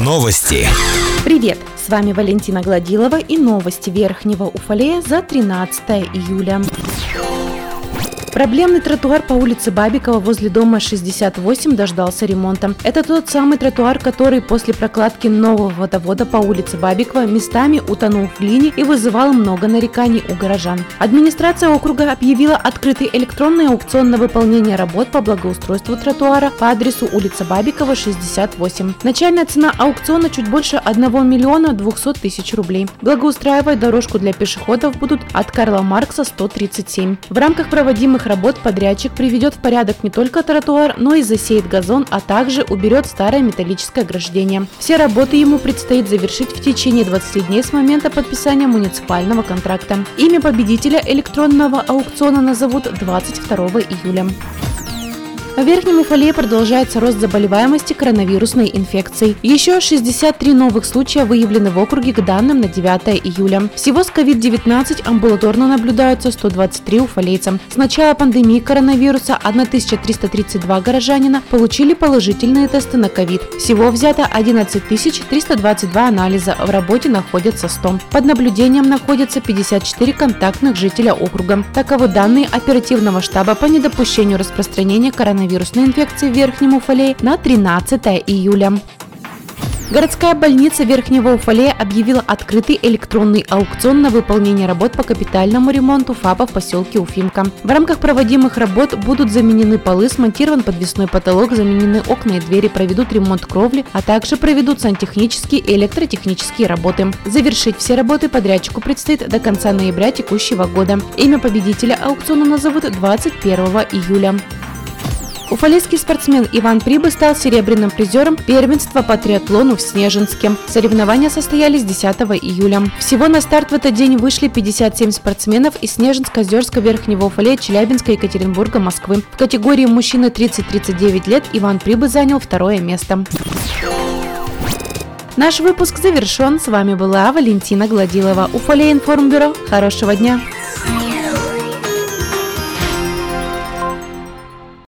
Новости. Привет! С вами Валентина Гладилова и новости Верхнего Уфалея за 13 июля. Проблемный тротуар по улице Бабикова возле дома 68 дождался ремонта. Это тот самый тротуар, который после прокладки нового водовода по улице Бабикова местами утонул в глине и вызывал много нареканий у горожан. Администрация округа объявила открытый электронный аукцион на выполнение работ по благоустройству тротуара по адресу улица Бабикова, 68. Начальная цена аукциона чуть больше 1 миллиона 200 тысяч рублей. Благоустраивать дорожку для пешеходов будут от Карла Маркса 137. В рамках проводимых работ подрядчик приведет в порядок не только тротуар, но и засеет газон, а также уберет старое металлическое ограждение. Все работы ему предстоит завершить в течение 20 дней с момента подписания муниципального контракта. Имя победителя электронного аукциона назовут 22 июля. В Верхнем Уфале продолжается рост заболеваемости коронавирусной инфекцией. Еще 63 новых случая выявлены в округе к данным на 9 июля. Всего с COVID-19 амбулаторно наблюдаются 123 уфалейца. С начала пандемии коронавируса 1332 горожанина получили положительные тесты на COVID. Всего взято 11 322 анализа, в работе находятся 100. Под наблюдением находятся 54 контактных жителя округа. Таковы данные оперативного штаба по недопущению распространения коронавируса коронавирусной инфекции в Верхнем Уфалее на 13 июля. Городская больница Верхнего Уфалея объявила открытый электронный аукцион на выполнение работ по капитальному ремонту ФАПа в поселке Уфимка. В рамках проводимых работ будут заменены полы, смонтирован подвесной потолок, заменены окна и двери, проведут ремонт кровли, а также проведут сантехнические и электротехнические работы. Завершить все работы подрядчику предстоит до конца ноября текущего года. Имя победителя аукциона назовут 21 июля. Уфалейский спортсмен Иван Прибы стал серебряным призером первенства по триатлону в Снежинске. Соревнования состоялись 10 июля. Всего на старт в этот день вышли 57 спортсменов из Снежинска, Озерска, Верхнего Уфалея, Челябинска, Екатеринбурга, Москвы. В категории мужчины 30-39 лет Иван Прибы занял второе место. Наш выпуск завершен. С вами была Валентина Гладилова. Уфалей информбюро. Хорошего дня!